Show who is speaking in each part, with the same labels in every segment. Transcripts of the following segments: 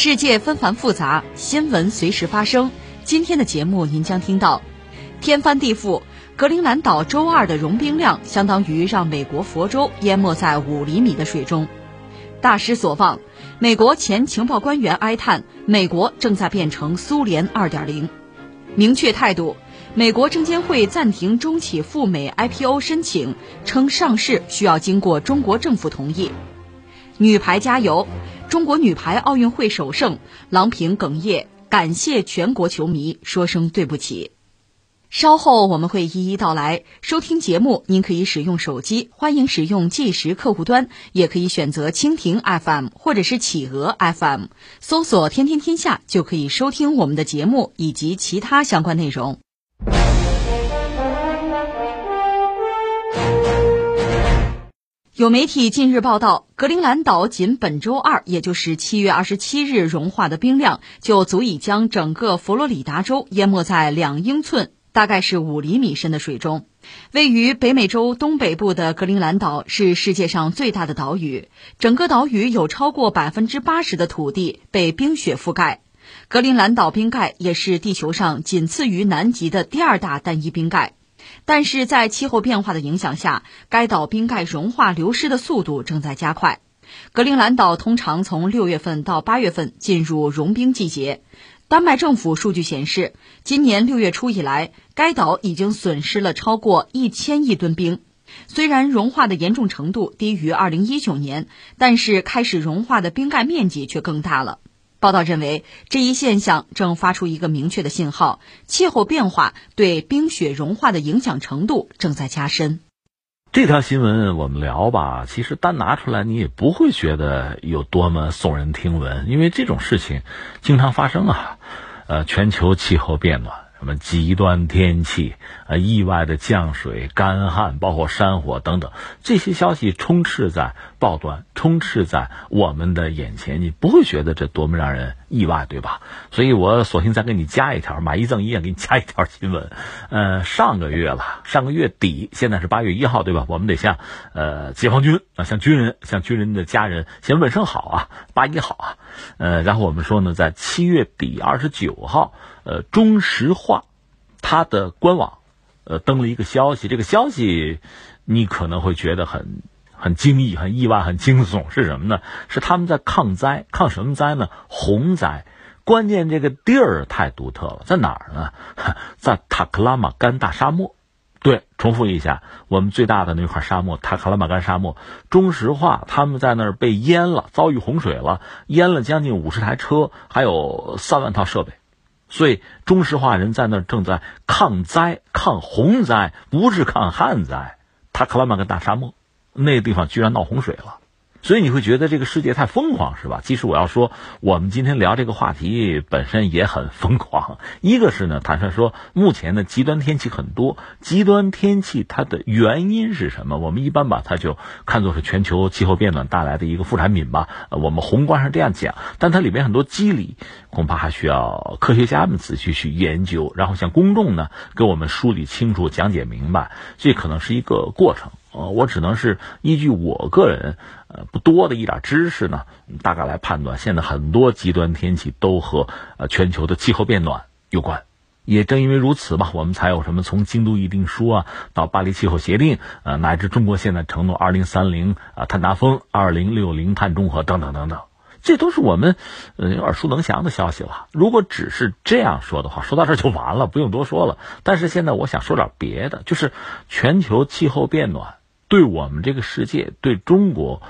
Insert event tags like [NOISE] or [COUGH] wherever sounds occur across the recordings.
Speaker 1: 世界纷繁复杂，新闻随时发生。今天的节目您将听到：天翻地覆，格陵兰岛周二的融冰量相当于让美国佛州淹没在五厘米的水中。大失所望，美国前情报官员哀叹：美国正在变成苏联2.0。明确态度，美国证监会暂停中企赴美 IPO 申请，称上市需要经过中国政府同意。女排加油！中国女排奥运会首胜，郎平哽咽，感谢全国球迷，说声对不起。稍后我们会一一道来。收听节目，您可以使用手机，欢迎使用计时客户端，也可以选择蜻蜓 FM 或者是企鹅 FM，搜索“天天天下”就可以收听我们的节目以及其他相关内容。有媒体近日报道，格陵兰岛仅本周二，也就是七月二十七日融化的冰量，就足以将整个佛罗里达州淹没在两英寸。大概是五厘米深的水中，位于北美洲东北部的格陵兰岛是世界上最大的岛屿，整个岛屿有超过百分之八十的土地被冰雪覆盖。格陵兰岛冰盖也是地球上仅次于南极的第二大单一冰盖，但是在气候变化的影响下，该岛冰盖融化流失的速度正在加快。格陵兰岛通常从六月份到八月份进入融冰季节。丹麦政府数据显示，今年六月初以来，该岛已经损失了超过一千亿吨冰。虽然融化的严重程度低于二零一九年，但是开始融化的冰盖面积却更大了。报道认为，这一现象正发出一个明确的信号：气候变化对冰雪融化的影响程度正在加深。
Speaker 2: 这条新闻我们聊吧，其实单拿出来你也不会觉得有多么耸人听闻，因为这种事情经常发生啊。呃，全球气候变暖。什么极端天气啊，意外的降水、干旱，包括山火等等，这些消息充斥在报端，充斥在我们的眼前，你不会觉得这多么让人意外，对吧？所以我索性再给你加一条，买一赠一，给你加一条新闻。呃，上个月了，上个月底，现在是八月一号，对吧？我们得向呃解放军啊，向军人，向军人的家人先问声好啊，八一好啊。呃，然后我们说呢，在七月底二十九号。呃，中石化，它的官网，呃，登了一个消息。这个消息，你可能会觉得很很惊异、很意外、很惊悚，是什么呢？是他们在抗灾，抗什么灾呢？洪灾。关键这个地儿太独特了，在哪儿呢？[LAUGHS] 在塔克拉玛干大沙漠。对，重复一下，我们最大的那块沙漠——塔克拉玛干沙漠，中石化他们在那儿被淹了，遭遇洪水了，淹了将近五十台车，还有三万套设备。所以，中石化人在那儿正在抗灾、抗洪灾，不是抗旱灾。塔克拉玛干大沙漠那地方居然闹洪水了。所以你会觉得这个世界太疯狂，是吧？其实我要说，我们今天聊这个话题本身也很疯狂。一个是呢，坦率说，目前的极端天气很多，极端天气它的原因是什么？我们一般把它就看作是全球气候变暖带来的一个副产品吧。我们宏观上这样讲，但它里面很多机理，恐怕还需要科学家们仔细去研究，然后向公众呢给我们梳理清楚、讲解明白。这可能是一个过程。呃，我只能是依据我个人呃不多的一点知识呢，大概来判断。现在很多极端天气都和呃全球的气候变暖有关。也正因为如此吧，我们才有什么从京都议定书啊，到巴黎气候协定，呃，乃至中国现在承诺二零三零啊碳达峰、二零六零碳中和等等等等，这都是我们呃耳熟能详的消息了。如果只是这样说的话，说到这就完了，不用多说了。但是现在我想说点别的，就是全球气候变暖。对我们这个世界，对中国，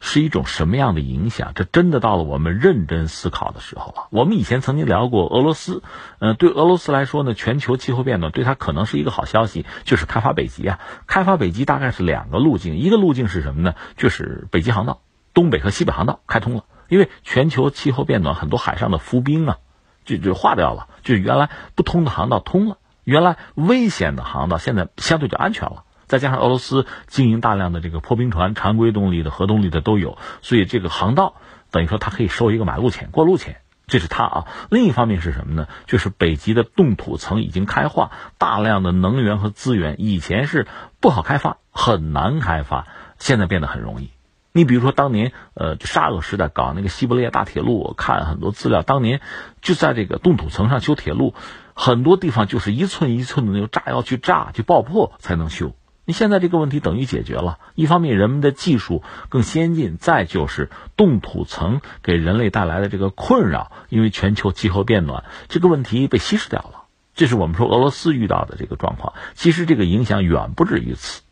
Speaker 2: 是一种什么样的影响？这真的到了我们认真思考的时候了。我们以前曾经聊过俄罗斯，嗯，对俄罗斯来说呢，全球气候变暖对它可能是一个好消息，就是开发北极啊。开发北极大概是两个路径，一个路径是什么呢？就是北极航道，东北和西北航道开通了。因为全球气候变暖，很多海上的浮冰啊，就就化掉了，就原来不通的航道通了，原来危险的航道现在相对就安全了。再加上俄罗斯经营大量的这个破冰船，常规动力的、核动力的都有，所以这个航道等于说它可以收一个马路钱、过路钱，这是它啊。另一方面是什么呢？就是北极的冻土层已经开化，大量的能源和资源以前是不好开发、很难开发，现在变得很容易。你比如说当年呃沙俄时代搞那个西伯利亚大铁路，我看很多资料，当年就在这个冻土层上修铁路，很多地方就是一寸一寸的那个炸药去炸、去爆破才能修。你现在这个问题等于解决了，一方面人们的技术更先进，再就是冻土层给人类带来的这个困扰，因为全球气候变暖这个问题被稀释掉了。这是我们说俄罗斯遇到的这个状况。其实这个影响远不止于此。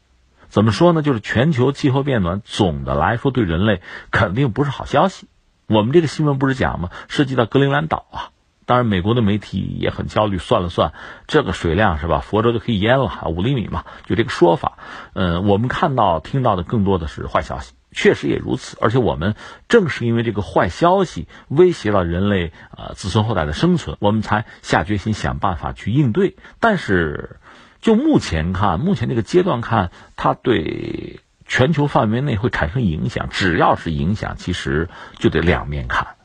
Speaker 2: 怎么说呢？就是全球气候变暖总的来说对人类肯定不是好消息。我们这个新闻不是讲吗？涉及到格陵兰岛啊。当然，美国的媒体也很焦虑。算了算，这个水量是吧？佛州就可以淹了，五厘米嘛，就这个说法。嗯，我们看到、听到的更多的是坏消息，确实也如此。而且我们正是因为这个坏消息威胁了人类呃子孙后代的生存，我们才下决心想办法去应对。但是，就目前看，目前这个阶段看，它对全球范围内会产生影响。只要是影响，其实就得两面看。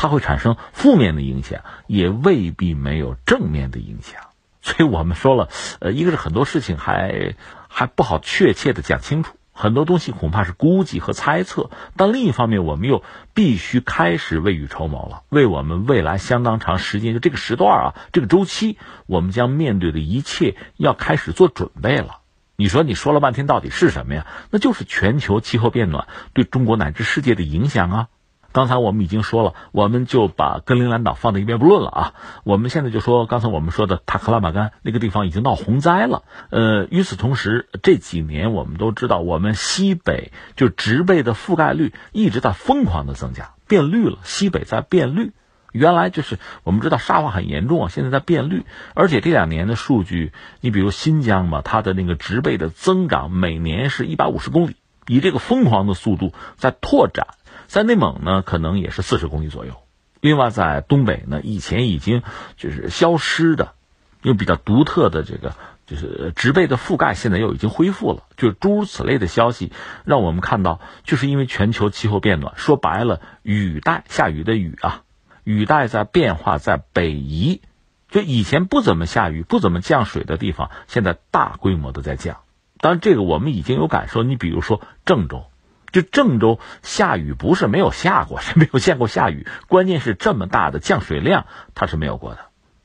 Speaker 2: 它会产生负面的影响，也未必没有正面的影响。所以我们说了，呃，一个是很多事情还还不好确切的讲清楚，很多东西恐怕是估计和猜测。但另一方面，我们又必须开始未雨绸缪了，为我们未来相当长时间就这个时段啊，这个周期，我们将面对的一切要开始做准备了。你说你说了半天，到底是什么呀？那就是全球气候变暖对中国乃至世界的影响啊。刚才我们已经说了，我们就把格陵兰岛放在一边不论了啊。我们现在就说，刚才我们说的塔克拉玛干那个地方已经闹洪灾了。呃，与此同时，这几年我们都知道，我们西北就植被的覆盖率一直在疯狂的增加，变绿了。西北在变绿，原来就是我们知道沙化很严重啊，现在在变绿。而且这两年的数据，你比如新疆嘛，它的那个植被的增长每年是一百五十公里，以这个疯狂的速度在拓展。在内蒙呢，可能也是四十公里左右。另外，在东北呢，以前已经就是消失的，又比较独特的这个就是植被的覆盖，现在又已经恢复了。就诸如此类的消息，让我们看到，就是因为全球气候变暖，说白了，雨带下雨的雨啊，雨带在变化，在北移。就以前不怎么下雨、不怎么降水的地方，现在大规模的在降。当然，这个我们已经有感受。你比如说郑州。就郑州下雨不是没有下过，是没有见过下雨。关键是这么大的降水量，它是没有过的。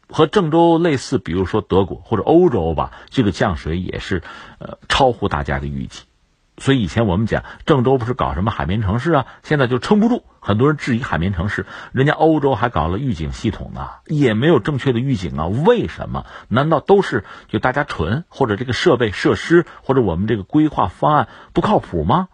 Speaker 2: 和郑州类似，比如说德国或者欧洲吧，这个降水也是呃超乎大家的预计。所以以前我们讲郑州不是搞什么海绵城市啊，现在就撑不住，很多人质疑海绵城市。人家欧洲还搞了预警系统呢，也没有正确的预警啊。为什么？难道都是就大家蠢，或者这个设备设施，或者我们这个规划方案不靠谱吗？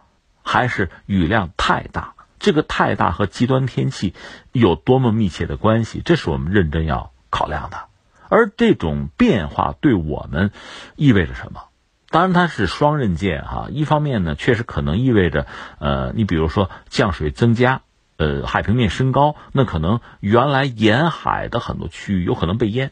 Speaker 2: 还是雨量太大，这个太大和极端天气有多么密切的关系？这是我们认真要考量的。而这种变化对我们意味着什么？当然，它是双刃剑哈。一方面呢，确实可能意味着，呃，你比如说降水增加，呃，海平面升高，那可能原来沿海的很多区域有可能被淹。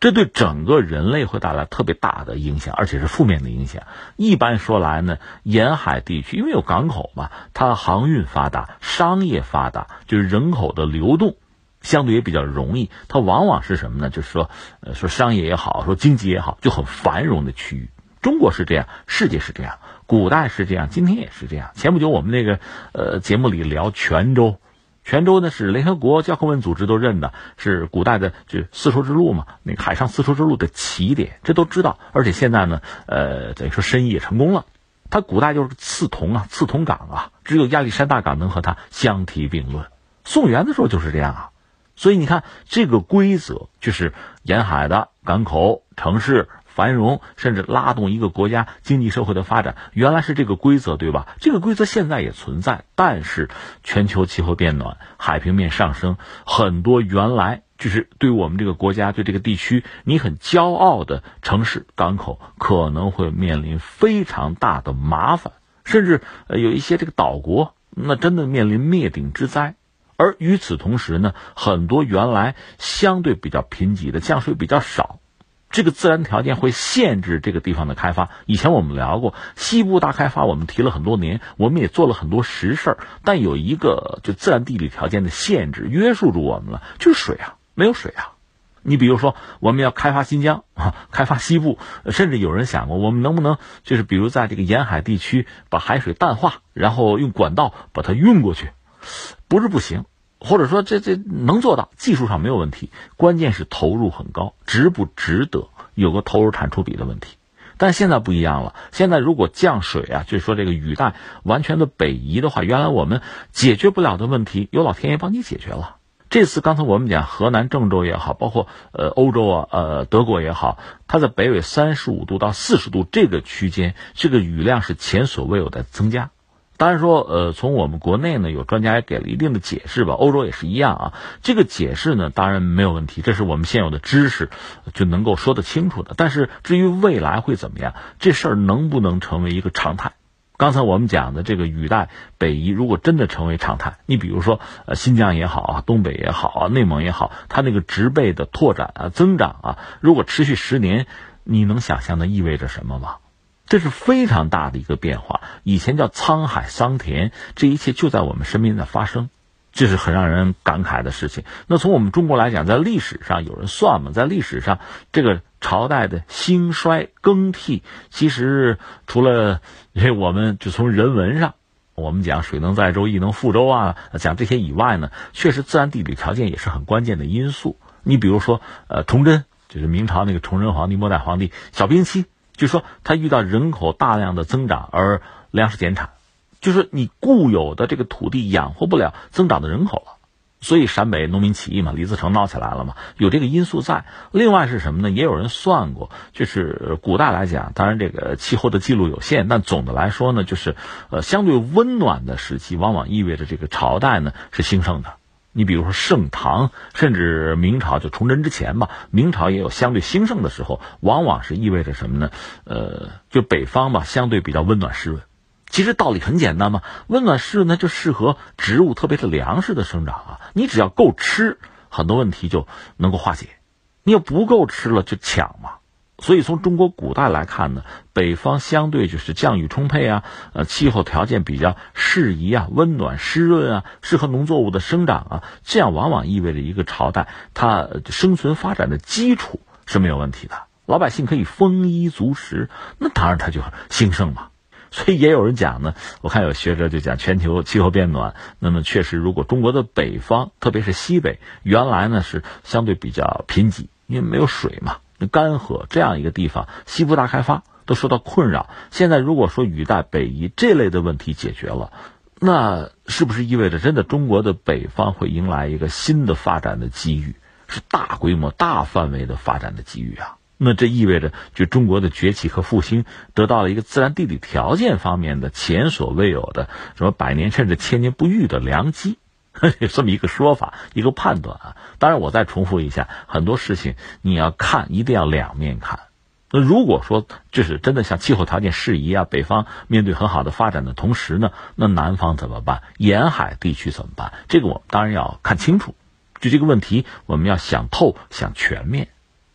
Speaker 2: 这对整个人类会带来特别大的影响，而且是负面的影响。一般说来呢，沿海地区因为有港口嘛，它航运发达，商业发达，就是人口的流动相对也比较容易。它往往是什么呢？就是说，呃，说商业也好，说经济也好，就很繁荣的区域。中国是这样，世界是这样，古代是这样，今天也是这样。前不久我们那个呃节目里聊泉州。泉州呢是联合国教科文组织都认的，是古代的就丝绸之路嘛，那个海上丝绸之路的起点，这都知道。而且现在呢，呃，等于说生意也成功了。它古代就是刺桐啊，刺桐港啊，只有亚历山大港能和它相提并论。宋元的时候就是这样啊，所以你看这个规则就是沿海的港口城市。繁荣，甚至拉动一个国家经济社会的发展，原来是这个规则，对吧？这个规则现在也存在，但是全球气候变暖，海平面上升，很多原来就是对我们这个国家、对这个地区你很骄傲的城市、港口，可能会面临非常大的麻烦，甚至呃有一些这个岛国，那真的面临灭顶之灾。而与此同时呢，很多原来相对比较贫瘠的降水比较少，这个自然条件会限制这个地方的开发。以前我们聊过西部大开发，我们提了很多年，我们也做了很多实事，但有一个就自然地理条件的限制约束住我们了，就是水啊，没有水啊。你比如说，我们要开发新疆啊，[LAUGHS] 开发西部，甚至有人想过，我们能不能就是比如在这个沿海地区把海水淡化，然后用管道把它运过去。不是不行，或者说这这能做到，技术上没有问题，关键是投入很高，值不值得有个投入产出比的问题。但现在不一样了，现在如果降水啊，就是说这个雨带完全的北移的话，原来我们解决不了的问题，有老天爷帮你解决了。这次刚才我们讲河南郑州也好，包括呃欧洲啊呃德国也好，它在北纬三十五度到四十度这个区间，这个雨量是前所未有的增加。当然说，呃，从我们国内呢，有专家也给了一定的解释吧。欧洲也是一样啊。这个解释呢，当然没有问题，这是我们现有的知识就能够说得清楚的。但是至于未来会怎么样，这事儿能不能成为一个常态？刚才我们讲的这个雨带北移，如果真的成为常态，你比如说，呃，新疆也好啊，东北也好啊，内蒙也好，它那个植被的拓展啊、增长啊，如果持续十年，你能想象的意味着什么吗？这是非常大的一个变化，以前叫沧海桑田，这一切就在我们身边在发生，这是很让人感慨的事情。那从我们中国来讲，在历史上有人算嘛，在历史上这个朝代的兴衰更替，其实除了这我们就从人文上，我们讲水能载舟，亦能覆舟啊，讲这些以外呢，确实自然地理条件也是很关键的因素。你比如说，呃，崇祯就是明朝那个崇祯皇帝末代皇帝，小冰期。就说他遇到人口大量的增长而粮食减产，就是你固有的这个土地养活不了增长的人口了，所以陕北农民起义嘛，李自成闹起来了嘛，有这个因素在。另外是什么呢？也有人算过，就是古代来讲，当然这个气候的记录有限，但总的来说呢，就是呃相对温暖的时期，往往意味着这个朝代呢是兴盛的。你比如说盛唐，甚至明朝，就崇祯之前吧，明朝也有相对兴盛的时候，往往是意味着什么呢？呃，就北方吧，相对比较温暖湿润。其实道理很简单嘛，温暖湿润呢就适合植物，特别是粮食的生长啊。你只要够吃，很多问题就能够化解。你要不够吃了，就抢嘛。所以从中国古代来看呢，北方相对就是降雨充沛啊，呃，气候条件比较适宜啊，温暖湿润啊，适合农作物的生长啊，这样往往意味着一个朝代它生存发展的基础是没有问题的，老百姓可以丰衣足食，那当然它就兴盛嘛。所以也有人讲呢，我看有学者就讲全球气候变暖，那么确实如果中国的北方，特别是西北，原来呢是相对比较贫瘠，因为没有水嘛。干涸这样一个地方，西部大开发都受到困扰。现在如果说雨带北移这类的问题解决了，那是不是意味着真的中国的北方会迎来一个新的发展的机遇？是大规模、大范围的发展的机遇啊！那这意味着就中国的崛起和复兴得到了一个自然地理条件方面的前所未有的什么百年甚至千年不遇的良机。[LAUGHS] 有这么一个说法，一个判断啊。当然，我再重复一下，很多事情你要看，一定要两面看。那如果说就是真的像气候条件适宜啊，北方面对很好的发展的同时呢，那南方怎么办？沿海地区怎么办？这个我们当然要看清楚。就这个问题，我们要想透、想全面。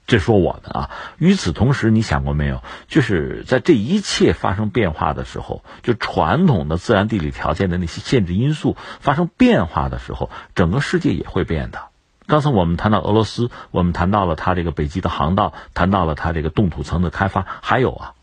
Speaker 2: 这说我们啊，与此同时，你想过没有？就是在这一切发生变化的时候，就传统的自然地理条件的那些限制因素发生变化的时候，整个世界也会变的。刚才我们谈到俄罗斯，我们谈到了它这个北极的航道，谈到了它这个冻土层的开发，还有啊，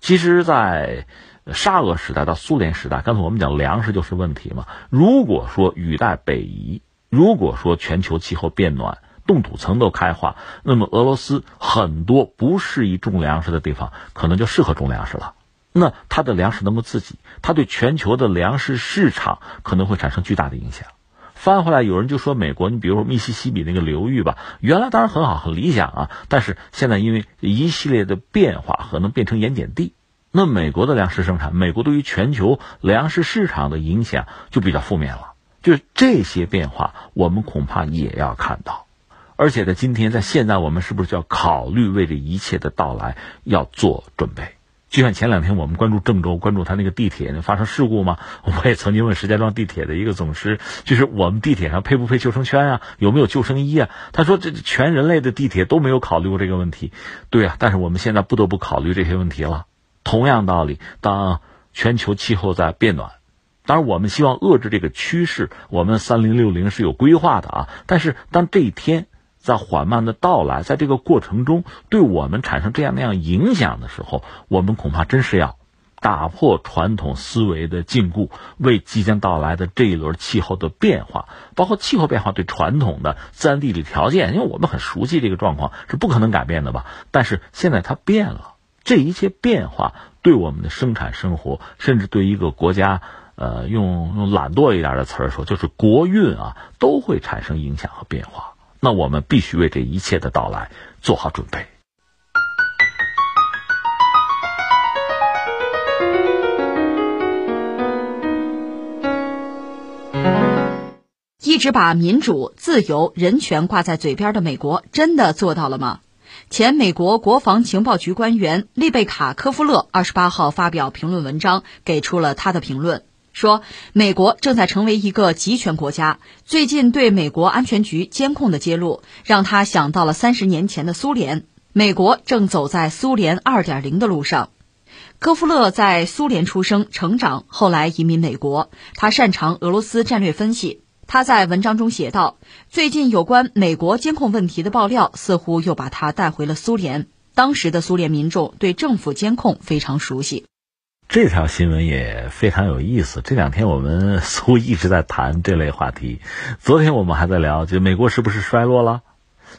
Speaker 2: 其实，在沙俄时代到苏联时代，刚才我们讲粮食就是问题嘛。如果说雨带北移，如果说全球气候变暖，冻土层都开化，那么俄罗斯很多不适宜种粮食的地方，可能就适合种粮食了。那它的粮食能够自给，它对全球的粮食市场可能会产生巨大的影响。翻回来，有人就说美国，你比如说密西西比那个流域吧，原来当然很好很理想啊，但是现在因为一系列的变化，可能变成盐碱地。那美国的粮食生产，美国对于全球粮食市场的影响就比较负面了。就是这些变化，我们恐怕也要看到。而且在今天，在现在，我们是不是就要考虑为这一切的到来要做准备？就像前两天我们关注郑州，关注他那个地铁那发生事故吗？[LAUGHS] 我也曾经问石家庄地铁的一个总师，就是我们地铁上配不配救生圈啊？有没有救生衣啊？他说这全人类的地铁都没有考虑过这个问题。对啊，但是我们现在不得不考虑这些问题了。同样道理，当全球气候在变暖，当然我们希望遏制这个趋势，我们三零六零是有规划的啊。但是当这一天。在缓慢的到来，在这个过程中，对我们产生这样那样影响的时候，我们恐怕真是要打破传统思维的禁锢，为即将到来的这一轮气候的变化，包括气候变化对传统的自然地理条件，因为我们很熟悉这个状况是不可能改变的吧？但是现在它变了，这一切变化对我们的生产生活，甚至对一个国家，呃，用用懒惰一点的词儿说，就是国运啊，都会产生影响和变化。那我们必须为这一切的到来做好准备。
Speaker 1: 一直把民主、自由、人权挂在嘴边的美国，真的做到了吗？前美国国防情报局官员丽贝卡·科夫勒二十八号发表评论文章，给出了他的评论。说，美国正在成为一个集权国家。最近对美国安全局监控的揭露，让他想到了三十年前的苏联。美国正走在苏联二点零的路上。科夫勒在苏联出生、成长，后来移民美国。他擅长俄罗斯战略分析。他在文章中写道：“最近有关美国监控问题的爆料，似乎又把他带回了苏联。当时的苏联民众对政府监控非常熟悉。”
Speaker 2: 这条新闻也非常有意思。这两天我们 [LAUGHS] 似乎一直在谈这类话题。昨天我们还在聊，就美国是不是衰落了？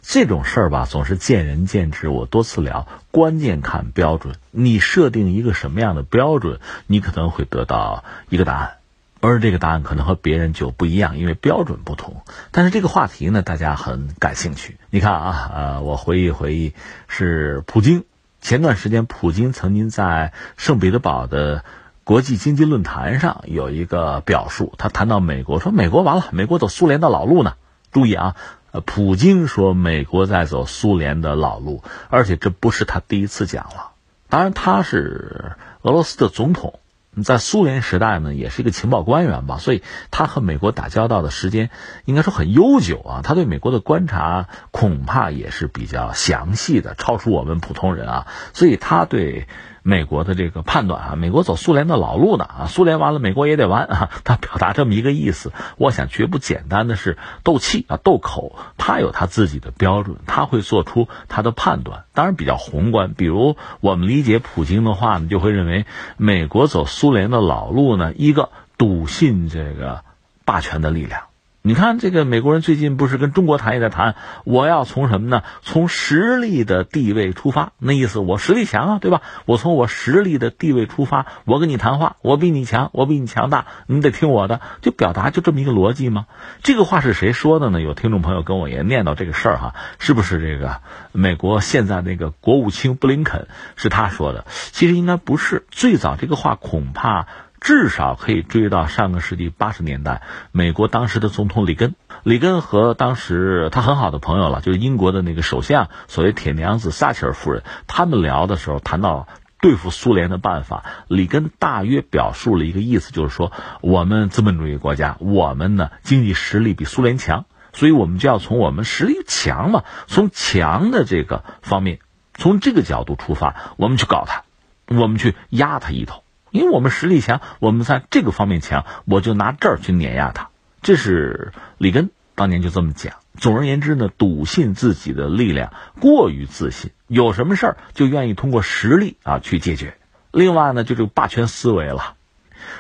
Speaker 2: 这种事儿吧，总是见仁见智。我多次聊，关键看标准。你设定一个什么样的标准，你可能会得到一个答案，而这个答案可能和别人就不一样，因为标准不同。但是这个话题呢，大家很感兴趣。你看啊，呃，我回忆回忆，是普京。前段时间，普京曾经在圣彼得堡的国际经济论坛上有一个表述，他谈到美国，说美国完了，美国走苏联的老路呢。注意啊，呃，普京说美国在走苏联的老路，而且这不是他第一次讲了。当然，他是俄罗斯的总统。在苏联时代呢，也是一个情报官员吧，所以他和美国打交道的时间应该说很悠久啊。他对美国的观察恐怕也是比较详细的，超出我们普通人啊。所以他对。美国的这个判断啊，美国走苏联的老路呢啊，苏联完了，美国也得完啊。[LAUGHS] 他表达这么一个意思，我想绝不简单的是斗气啊，斗口。他有他自己的标准，他会做出他的判断，当然比较宏观。比如我们理解普京的话呢，就会认为美国走苏联的老路呢，一个笃信这个霸权的力量。你看，这个美国人最近不是跟中国谈也在谈，我要从什么呢？从实力的地位出发，那意思我实力强啊，对吧？我从我实力的地位出发，我跟你谈话，我比你强，我比你强大，你得听我的，就表达就这么一个逻辑吗？这个话是谁说的呢？有听众朋友跟我也念叨这个事儿哈，是不是这个美国现在那个国务卿布林肯是他说的？其实应该不是，最早这个话恐怕。至少可以追到上个世纪八十年代，美国当时的总统里根，里根和当时他很好的朋友了，就是英国的那个首相，所谓铁娘子撒切尔夫人，他们聊的时候谈到对付苏联的办法，里根大约表述了一个意思，就是说我们资本主义国家，我们呢经济实力比苏联强，所以我们就要从我们实力强嘛，从强的这个方面，从这个角度出发，我们去搞他，我们去压他一头。因为我们实力强，我们在这个方面强，我就拿这儿去碾压他。这是里根当年就这么讲。总而言之呢，笃信自己的力量，过于自信，有什么事儿就愿意通过实力啊去解决。另外呢，就是霸权思维了。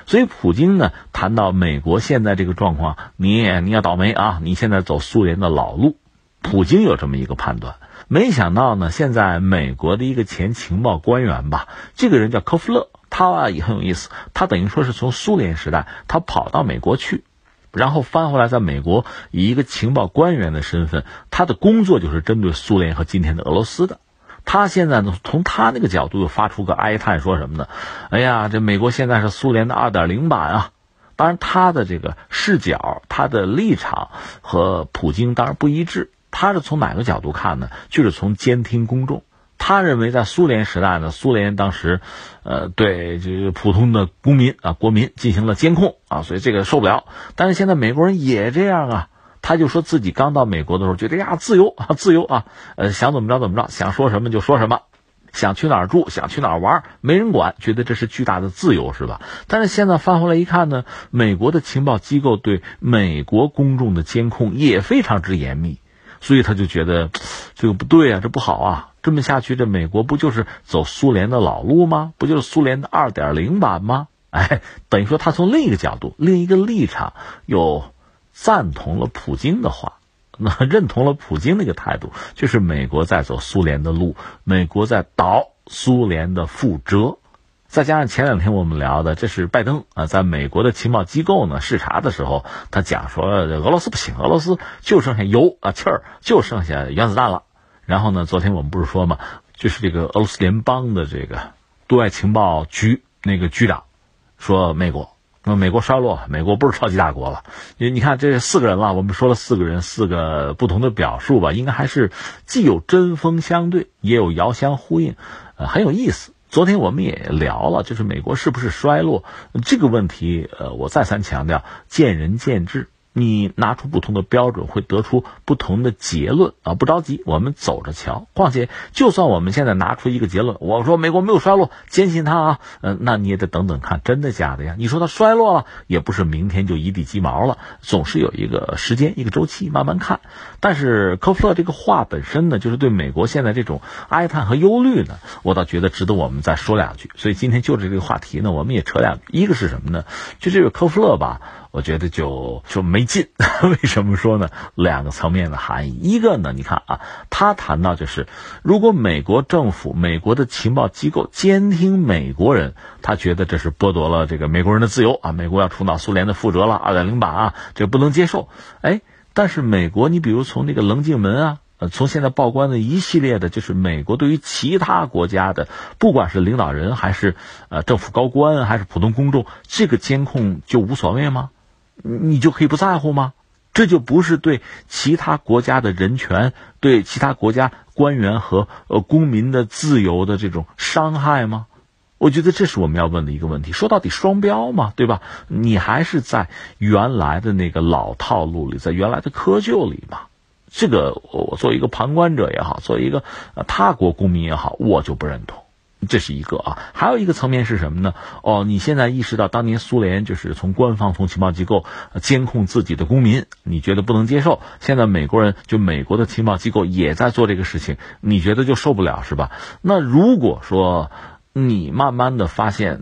Speaker 2: 所以普京呢谈到美国现在这个状况，你你要倒霉啊！你现在走苏联的老路。普京有这么一个判断。没想到呢，现在美国的一个前情报官员吧，这个人叫科夫勒。他啊也很有意思，他等于说是从苏联时代，他跑到美国去，然后翻回来，在美国以一个情报官员的身份，他的工作就是针对苏联和今天的俄罗斯的。他现在呢，从他那个角度又发出个哀叹，说什么呢？哎呀，这美国现在是苏联的二点零版啊！当然，他的这个视角、他的立场和普京当然不一致。他是从哪个角度看呢？就是从监听公众。他认为在苏联时代呢，苏联当时，呃，对这个普通的公民啊、国民进行了监控啊，所以这个受不了。但是现在美国人也这样啊，他就说自己刚到美国的时候觉得呀，自由啊，自由啊，呃，想怎么着怎么着，想说什么就说什么。想去哪儿住，想去哪儿玩，没人管，觉得这是巨大的自由，是吧？但是现在翻回来一看呢，美国的情报机构对美国公众的监控也非常之严密，所以他就觉得这个不对啊，这不好啊，这么下去，这美国不就是走苏联的老路吗？不就是苏联的二点零版吗？[LAUGHS] 哎，等于说他从另一个角度、另一个立场又赞同了普京的话。那认同了普京那个态度，就是美国在走苏联的路，美国在倒苏联的覆辙。再加上前两天我们聊的，这是拜登啊，在美国的情报机构呢视察的时候，他讲说俄罗斯不行，俄罗斯就剩下油啊气儿，就剩下原子弹了。然后呢，昨天我们不是说嘛，就是这个俄罗斯联邦的这个对外情报局那个局长说美国。那么美国衰落，美国不是超级大国了。你你看，这四个人了，我们说了四个人，四个不同的表述吧，应该还是既有针锋相对，也有遥相呼应，呃，很有意思。昨天我们也聊了，就是美国是不是衰落这个问题，呃，我再三强调，见仁见智。你拿出不同的标准，会得出不同的结论啊！不着急，我们走着瞧。况且，就算我们现在拿出一个结论，我说美国没有衰落，坚信它啊，嗯，那你也得等等看，真的假的呀？你说它衰落了，也不是明天就一地鸡毛了，总是有一个时间、一个周期，慢慢看。但是科夫勒这个话本身呢，就是对美国现在这种哀叹和忧虑呢，我倒觉得值得我们再说两句。所以今天就着这个话题呢，我们也扯两句。一个是什么呢？就这个科夫勒吧。我觉得就就没劲，[LAUGHS] 为什么说呢？两个层面的含义，一个呢，你看啊，他谈到就是，如果美国政府、美国的情报机构监听美国人，他觉得这是剥夺了这个美国人的自由啊，美国要重蹈苏联的覆辙了，二点零版啊，这不能接受。哎，但是美国，你比如从那个棱镜门啊。呃，从现在报关的一系列的，就是美国对于其他国家的，不管是领导人还是呃政府高官还是普通公众，这个监控就无所谓吗？你就可以不在乎吗？这就不是对其他国家的人权、对其他国家官员和呃公民的自由的这种伤害吗？我觉得这是我们要问的一个问题。说到底，双标嘛，对吧？你还是在原来的那个老套路里，在原来的窠臼里嘛。这个我作为一个旁观者也好，作为一个他国公民也好，我就不认同。这是一个啊，还有一个层面是什么呢？哦，你现在意识到当年苏联就是从官方从情报机构监控自己的公民，你觉得不能接受？现在美国人就美国的情报机构也在做这个事情，你觉得就受不了是吧？那如果说你慢慢的发现，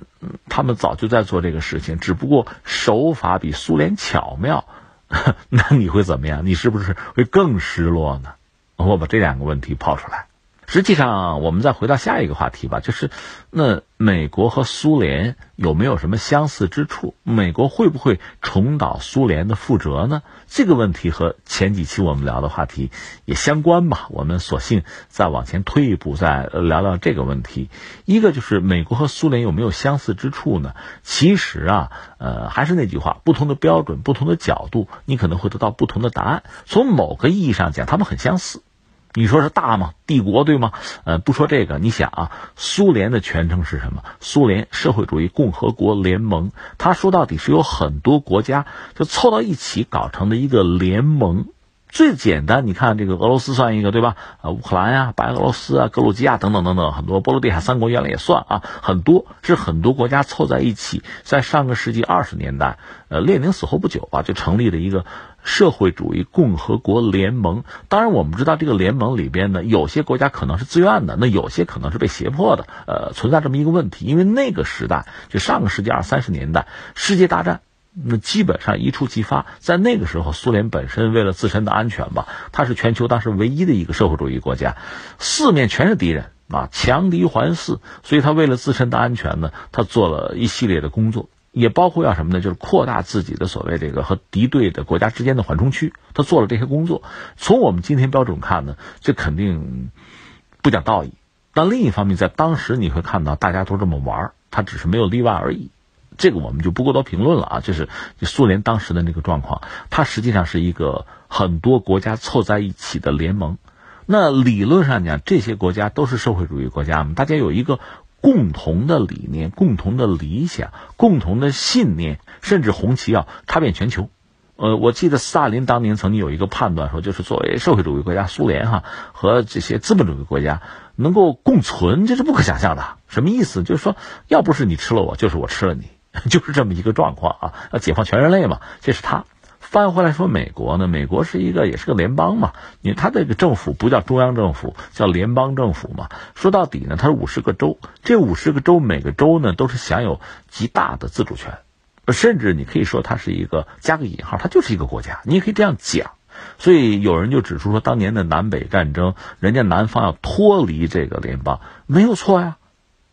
Speaker 2: 他们早就在做这个事情，只不过手法比苏联巧妙。[LAUGHS] 那你会怎么样？你是不是会更失落呢？我把这两个问题抛出来。实际上，我们再回到下一个话题吧，就是那美国和苏联有没有什么相似之处？美国会不会重蹈苏联的覆辙呢？这个问题和前几期我们聊的话题也相关吧。我们索性再往前推一步，再聊聊这个问题。一个就是美国和苏联有没有相似之处呢？其实啊，呃，还是那句话，不同的标准、不同的角度，你可能会得到不同的答案。从某个意义上讲，他们很相似。你说是大吗？帝国对吗？呃，不说这个，你想啊，苏联的全称是什么？苏联社会主义共和国联盟。它说到底是有很多国家就凑到一起搞成的一个联盟。最简单，你看这个俄罗斯算一个对吧？啊，乌克兰呀，白俄罗斯啊，格鲁吉亚等等等等，很多波罗的海三国原来也算啊，很多是很多国家凑在一起，在上个世纪二十年代，呃，列宁死后不久啊，就成立了一个社会主义共和国联盟。当然，我们知道这个联盟里边呢，有些国家可能是自愿的，那有些可能是被胁迫的，呃，存在这么一个问题。因为那个时代，就上个世纪二三十年代，世界大战。那基本上一触即发，在那个时候，苏联本身为了自身的安全吧，它是全球当时唯一的一个社会主义国家，四面全是敌人啊，强敌环伺，所以他为了自身的安全呢，他做了一系列的工作，也包括要什么呢？就是扩大自己的所谓这个和敌对的国家之间的缓冲区，他做了这些工作。从我们今天标准看呢，这肯定不讲道义。但另一方面，在当时你会看到大家都这么玩，他只是没有例外而已。这个我们就不过多评论了啊，就是苏联当时的那个状况，它实际上是一个很多国家凑在一起的联盟。那理论上讲，这些国家都是社会主义国家嘛，大家有一个共同的理念、共同的理想、共同的信念，甚至红旗要插遍全球。呃，我记得斯大林当年曾经有一个判断说，就是作为社会主义国家苏联哈和这些资本主义国家能够共存，这是不可想象的。什么意思？就是说，要不是你吃了我，就是我吃了你，[LAUGHS] 就是这么一个状况啊。要解放全人类嘛，这是他。翻回来说，美国呢，美国是一个也是个联邦嘛，因为它这个政府不叫中央政府，叫联邦政府嘛。说到底呢，它是五十个州，这五十个州每个州呢都是享有极大的自主权。甚至你可以说它是一个加个引号，它就是一个国家，你也可以这样讲。所以有人就指出说，当年的南北战争，人家南方要脱离这个联邦没有错呀，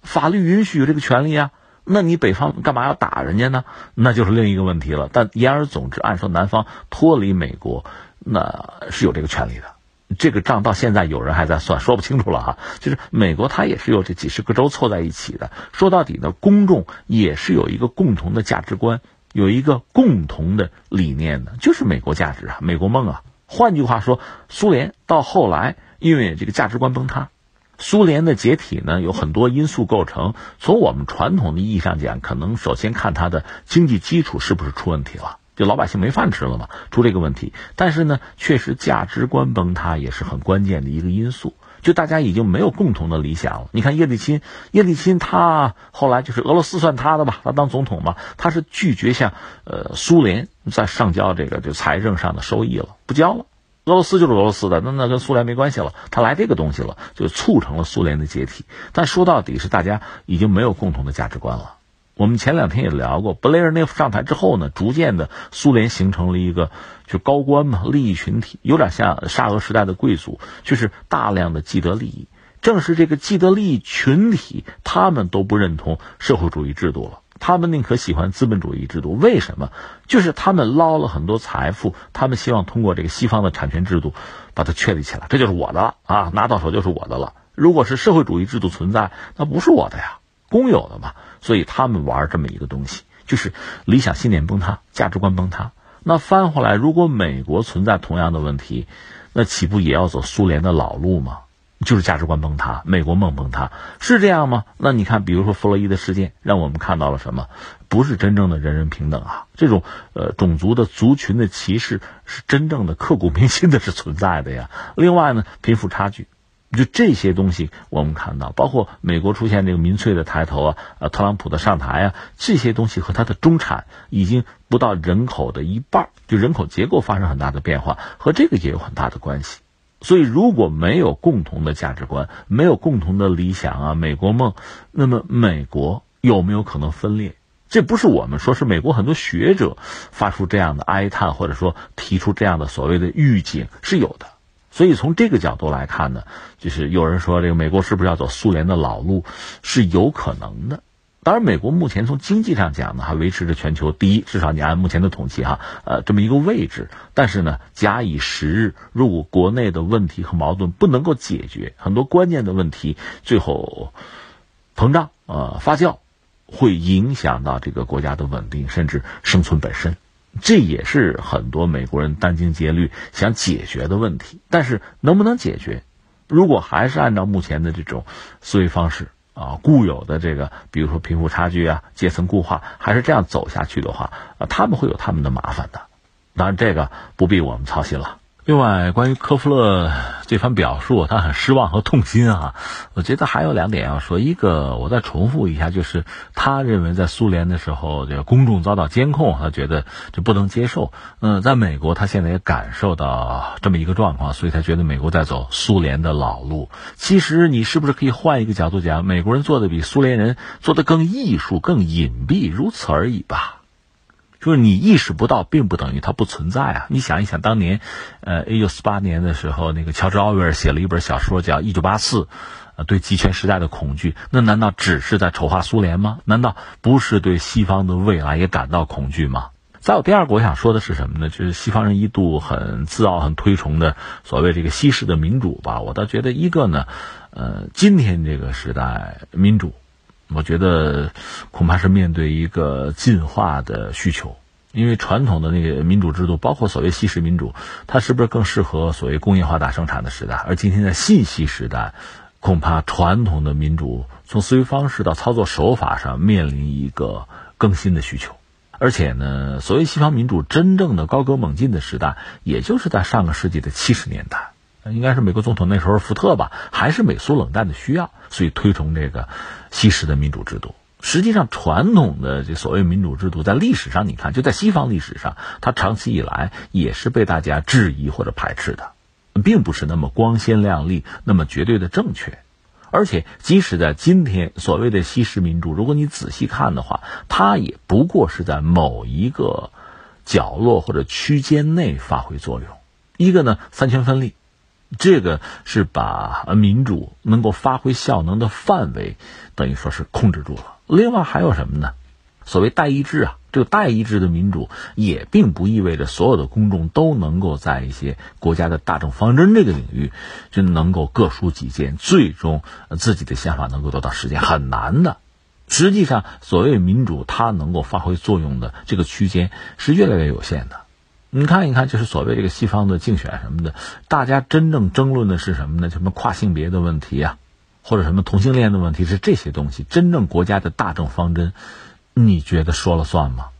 Speaker 2: 法律允许这个权利啊。那你北方干嘛要打人家呢？那就是另一个问题了。但言而总之，按说南方脱离美国，那是有这个权利的。这个账到现在有人还在算，说不清楚了哈。就是美国它也是有这几十个州凑在一起的。说到底呢，公众也是有一个共同的价值观，有一个共同的理念的，就是美国价值啊，美国梦啊。换句话说，苏联到后来因为这个价值观崩塌，苏联的解体呢有很多因素构成。从我们传统的意义上讲，可能首先看它的经济基础是不是出问题了。就老百姓没饭吃了嘛，出这个问题。但是呢，确实价值观崩塌也是很关键的一个因素。就大家已经没有共同的理想了。你看叶利钦，叶利钦他后来就是俄罗斯算他的吧，他当总统嘛，他是拒绝向呃苏联再上交这个就财政上的收益了，不交了。俄罗斯就是俄罗斯的，那那跟苏联没关系了。他来这个东西了，就促成了苏联的解体。但说到底是大家已经没有共同的价值观了。我们前两天也聊过，布雷尔内夫上台之后呢，逐渐的苏联形成了一个就高官嘛，利益群体有点像沙俄时代的贵族，就是大量的既得利益。正是这个既得利益群体，他们都不认同社会主义制度了，他们宁可喜欢资本主义制度。为什么？就是他们捞了很多财富，他们希望通过这个西方的产权制度把它确立起来，这就是我的了啊，拿到手就是我的了。如果是社会主义制度存在，那不是我的呀。公有的嘛，所以他们玩这么一个东西，就是理想信念崩塌，价值观崩塌。那翻回来，如果美国存在同样的问题，那岂不也要走苏联的老路吗？就是价值观崩塌，美国梦崩塌，是这样吗？那你看，比如说弗洛伊德事件，让我们看到了什么？不是真正的人人平等啊！这种呃种族的族群的歧视是真正的刻骨铭心的，是存在的呀。另外呢，贫富差距。就这些东西，我们看到，包括美国出现这个民粹的抬头啊，呃，特朗普的上台啊，这些东西和它的中产已经不到人口的一半，就人口结构发生很大的变化，和这个也有很大的关系。所以，如果没有共同的价值观，没有共同的理想啊，美国梦，那么美国有没有可能分裂？这不是我们说，是美国很多学者发出这样的哀叹，或者说提出这样的所谓的预警是有的。所以从这个角度来看呢，就是有人说这个美国是不是要走苏联的老路，是有可能的。当然，美国目前从经济上讲呢，还维持着全球第一，至少你按目前的统计哈，呃，这么一个位置。但是呢，假以时日，如果国内的问题和矛盾不能够解决，很多关键的问题最后膨胀呃发酵，会影响到这个国家的稳定，甚至生存本身。这也是很多美国人殚精竭虑想解决的问题，但是能不能解决？如果还是按照目前的这种思维方式啊，固有的这个，比如说贫富差距啊、阶层固化，还是这样走下去的话，啊，他们会有他们的麻烦的。当然，这个不必我们操心了。另外，关于科夫勒这番表述，他很失望和痛心啊。我觉得还有两点要说，一个我再重复一下，就是他认为在苏联的时候，这个公众遭到监控，他觉得这不能接受。嗯，在美国，他现在也感受到这么一个状况，所以他觉得美国在走苏联的老路。其实，你是不是可以换一个角度讲，美国人做的比苏联人做的更艺术、更隐蔽，如此而已吧？就是你意识不到，并不等于它不存在啊！你想一想，当年，呃，一九四八年的时候，那个乔治奥威尔写了一本小说叫《一九八四》，呃，对极权时代的恐惧，那难道只是在丑化苏联吗？难道不是对西方的未来也感到恐惧吗？再有第二个，我想说的是什么呢？就是西方人一度很自傲、很推崇的所谓这个西式的民主吧。我倒觉得，一个呢，呃，今天这个时代民主。我觉得恐怕是面对一个进化的需求，因为传统的那个民主制度，包括所谓西式民主，它是不是更适合所谓工业化大生产的时代？而今天在信息时代，恐怕传统的民主从思维方式到操作手法上面临一个更新的需求。而且呢，所谓西方民主真正的高歌猛进的时代，也就是在上个世纪的七十年代，应该是美国总统那时候福特吧，还是美苏冷战的需要，所以推崇这个西式的民主制度。实际上，传统的这所谓民主制度，在历史上你看，就在西方历史上，它长期以来也是被大家质疑或者排斥的，并不是那么光鲜亮丽，那么绝对的正确。而且，即使在今天，所谓的西式民主，如果你仔细看的话，它也不过是在某一个角落或者区间内发挥作用。一个呢，三权分立，这个是把民主能够发挥效能的范围，等于说是控制住了。另外还有什么呢？所谓代议制啊，这个代议制的民主也并不意味着所有的公众都能够在一些国家的大政方针这个领域就能够各抒己见，最终自己的想法能够得到实现，很难的。实际上，所谓民主，它能够发挥作用的这个区间是越来越有限的。你看一看，就是所谓这个西方的竞选什么的，大家真正争论的是什么呢？什么跨性别的问题啊，或者什么同性恋的问题，是这些东西。真正国家的大政方针。你觉得说了算吗？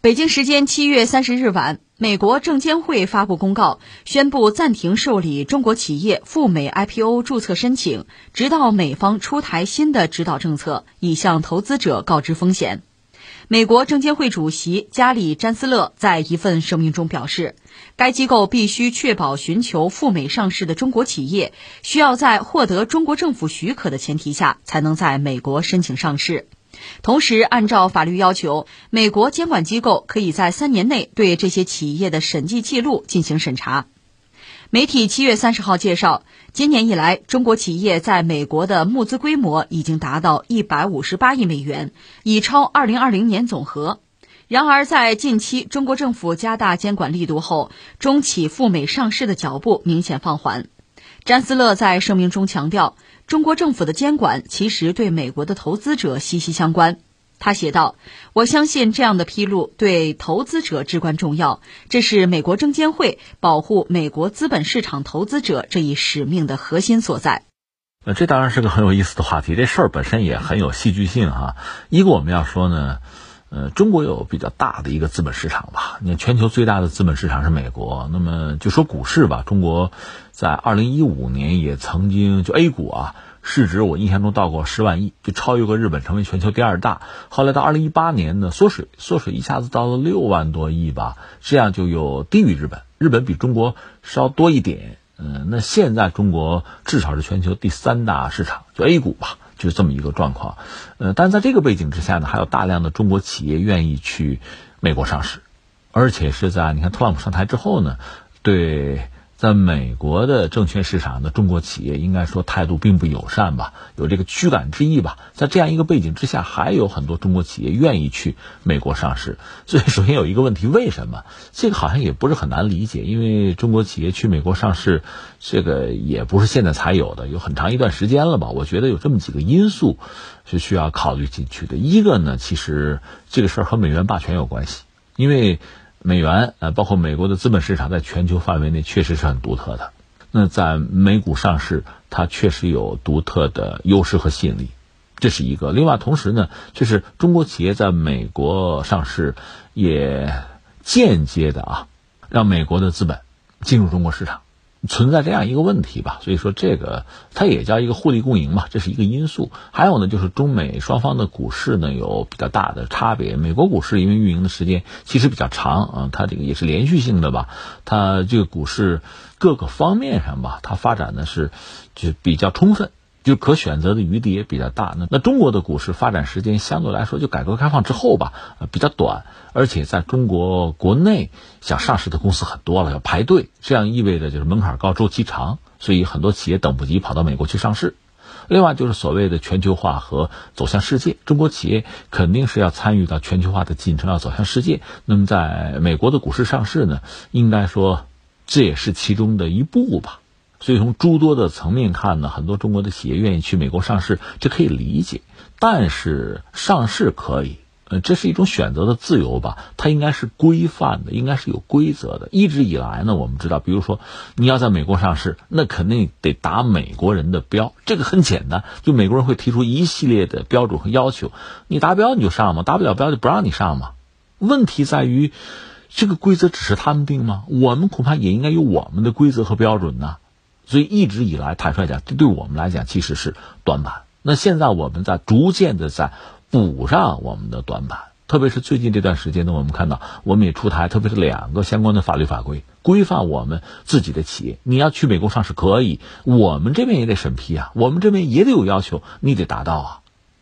Speaker 1: 北京时间七月三十日晚，美国证监会发布公告，宣布暂停受理中国企业赴美 IPO 注册申请，直到美方出台新的指导政策，以向投资者告知风险。美国证监会主席加里·詹斯勒在一份声明中表示，该机构必须确保寻求赴美上市的中国企业需要在获得中国政府许可的前提下才能在美国申请上市。同时，按照法律要求，美国监管机构可以在三年内对这些企业的审计记录进行审查。媒体七月三十号介绍，今年以来，中国企业在美国的募资规模已经达到一百五十八亿美元，已超二零二零年总和。然而，在近期中国政府加大监管力度后，中企赴美上市的脚步明显放缓。詹斯勒在声明中强调，中国政府的监管其实对美国的投资者息息相关。他写道：“我相信这样的披露对投资者至关重要，这是美国证监会保护美国资本市场投资者这一使命的核心所在。”
Speaker 2: 呃，这当然是个很有意思的话题。这事儿本身也很有戏剧性哈。一个我们要说呢，呃，中国有比较大的一个资本市场吧。你看，全球最大的资本市场是美国。那么就说股市吧，中国在二零一五年也曾经就 A 股啊。市值我印象中到过十万亿，就超越过日本，成为全球第二大。后来到二零一八年呢，缩水，缩水一下子到了六万多亿吧，这样就有低于日本，日本比中国稍多一点。嗯，那现在中国至少是全球第三大市场，就 A 股吧，就是这么一个状况。呃，但在这个背景之下呢，还有大量的中国企业愿意去美国上市，而且是在你看特朗普上台之后呢，对。在美国的证券市场的中国企业，应该说态度并不友善吧，有这个驱赶之意吧。在这样一个背景之下，还有很多中国企业愿意去美国上市。所以，首先有一个问题，为什么？这个好像也不是很难理解，因为中国企业去美国上市，这个也不是现在才有的，有很长一段时间了吧？我觉得有这么几个因素是需要考虑进去的。一个呢，其实这个事儿和美元霸权有关系，因为。美元呃，包括美国的资本市场，在全球范围内确实是很独特的。那在美股上市，它确实有独特的优势和吸引力，这是一个。另外，同时呢，就是中国企业在美国上市，也间接的啊，让美国的资本进入中国市场。存在这样一个问题吧，所以说这个它也叫一个互利共赢嘛，这是一个因素。还有呢，就是中美双方的股市呢有比较大的差别。美国股市因为运营的时间其实比较长啊，它这个也是连续性的吧，它这个股市各个方面上吧，它发展的是就比较充分。就可选择的余地也比较大。那那中国的股市发展时间相对来说，就改革开放之后吧，比较短，而且在中国国内想上市的公司很多了，要排队，这样意味着就是门槛高、周期长，所以很多企业等不及跑到美国去上市。另外就是所谓的全球化和走向世界，中国企业肯定是要参与到全球化的进程，要走向世界。那么在美国的股市上市呢，应该说这也是其中的一步吧。所以从诸多的层面看呢，很多中国的企业愿意去美国上市，这可以理解。但是上市可以。呃，这是一种选择的自由吧，它应该是规范的，应该是有规则的。一直以来呢，我们知道，比如说你要在美国上市，那肯定得打美国人的标，这个很简单，就美国人会提出一系列的标准和要求，你达标你就上嘛，达不了标就不让你上嘛。问题在于，这个规则只是他们定吗？我们恐怕也应该有我们的规则和标准呢。所以一直以来，坦率讲，这对我们来讲其实是短板。那现在我们在逐渐的在。补上我们的短板，特别是最近这段时间呢，我们看到我们也出台，特别是两个相关的法律法规，规范我们自己的企业。你要去美国上市可以，我们这边也得审批啊，我们这边也得有要求，你得达到啊。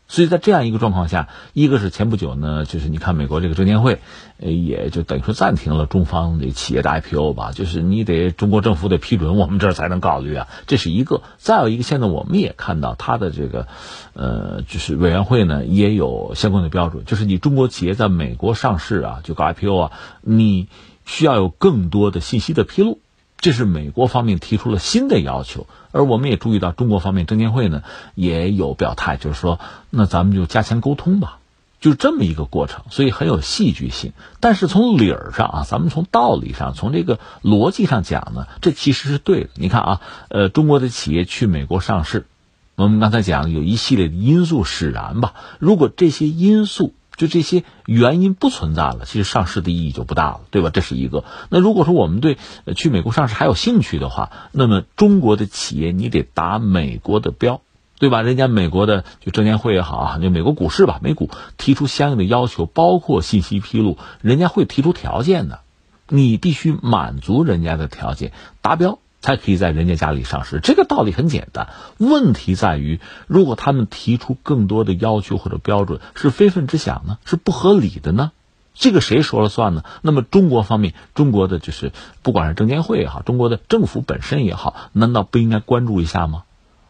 Speaker 2: 所以在这样一个状况下，一个是前不久呢，就是你看美国这个证监会，呃，也就等于说暂停了中方的企业的 IPO 吧，就是你得中国政府得批准，我们这儿才能考虑啊，这是一个。再有一个，现在我们也看到它的这个，呃，就是委员会呢也有相关的标准，就是你中国企业在美国上市啊，就搞 IPO 啊，你需要有更多的信息的披露。这是美国方面提出了新的要求，而我们也注意到中国方面证监会呢也有表态，就是说，那咱们就加强沟通吧，就这么一个过程，所以很有戏剧性。但是从理儿上啊，咱们从道理上，从这个逻辑上讲呢，这其实是对的。你看啊，呃，中国的企业去美国上市，我们刚才讲有一系列的因素使然吧，如果这些因素。就这些原因不存在了，其实上市的意义就不大了，对吧？这是一个。那如果说我们对去美国上市还有兴趣的话，那么中国的企业你得打美国的标，对吧？人家美国的就证监会也好啊，就美国股市吧，美股提出相应的要求，包括信息披露，人家会提出条件的，你必须满足人家的条件，达标。才可以在人家家里上市，这个道理很简单。问题在于，如果他们提出更多的要求或者标准是非分之想呢，是不合理的呢？这个谁说了算呢？那么中国方面，中国的就是不管是证监会也好，中国的政府本身也好，难道不应该关注一下吗？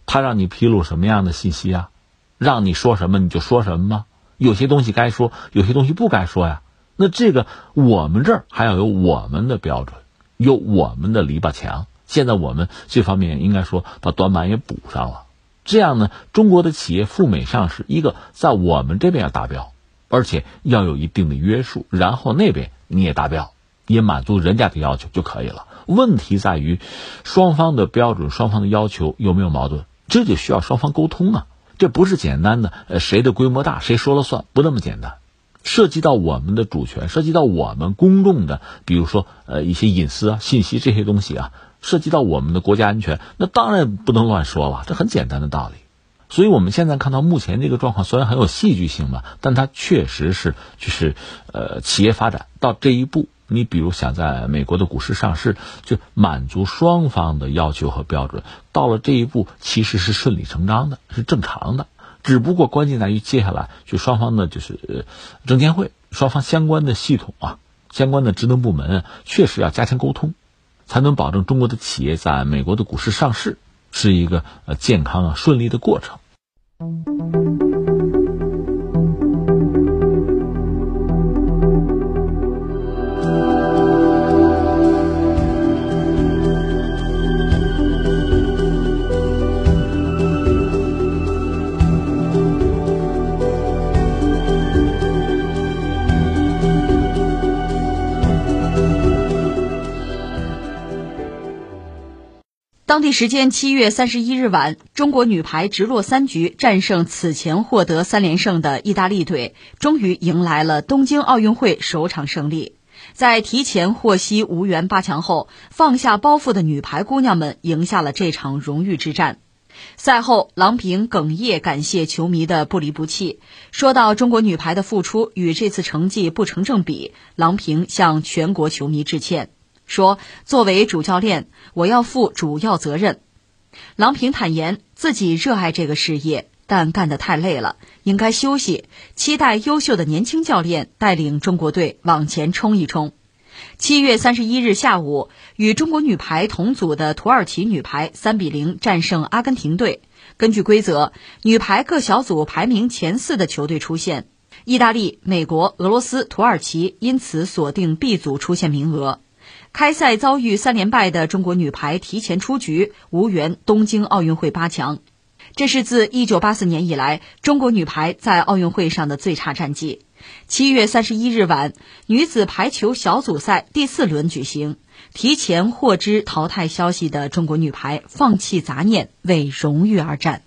Speaker 2: 他让你披露什么样的信息啊？让你说什么你就说什么吗？有些东西该说，有些东西不该说呀。那这个我们这儿还要有我们的标准，有我们的篱笆墙。现在我们这方面应该说把短板也补上了，这样呢，中国的企业赴美上市，一个在我们这边要达标，而且要有一定的约束，然后那边你也达标，也满足人家的要求就可以了。问题在于双方的标准、双方的要求有没有矛盾，这就需要双方沟通啊，这不是简单的呃谁的规模大谁说了算，不那么简单，涉及到我们的主权，涉及到我们公众的，比如说呃一些隐私啊、信息这些东西啊。涉及到我们的国家安全，那当然不能乱说了，这很简单的道理。所以我们现在看到目前这个状况，虽然很有戏剧性嘛，但它确实是就是呃企业发展到这一步，你比如想在美国的股市上市，就满足双方的要求和标准，到了这一步其实是顺理成章的，是正常的。只不过关键在于接下来就双方的就是证监会双方相关的系统啊，相关的职能部门确实要加强沟通。才能保证中国的企业在美国的股市上市是一个呃健康啊顺利的过程。
Speaker 1: 当地时间七月三十一日晚，中国女排直落三局战胜此前获得三连胜的意大利队，终于迎来了东京奥运会首场胜利。在提前获悉无缘八强后，放下包袱的女排姑娘们赢下了这场荣誉之战。赛后，郎平哽咽感谢球迷的不离不弃，说到中国女排的付出与这次成绩不成正比，郎平向全国球迷致歉。说：“作为主教练，我要负主要责任。”郎平坦言自己热爱这个事业，但干得太累了，应该休息。期待优秀的年轻教练带领中国队往前冲一冲。七月三十一日下午，与中国女排同组的土耳其女排三比零战胜阿根廷队。根据规则，女排各小组排名前四的球队出现，意大利、美国、俄罗斯、土耳其因此锁定 B 组出线名额。开赛遭遇三连败的中国女排提前出局，无缘东京奥运会八强。这是自1984年以来中国女排在奥运会上的最差战绩。七月三十一日晚，女子排球小组赛第四轮举行，提前获知淘汰消息的中国女排放弃杂念，为荣誉而战。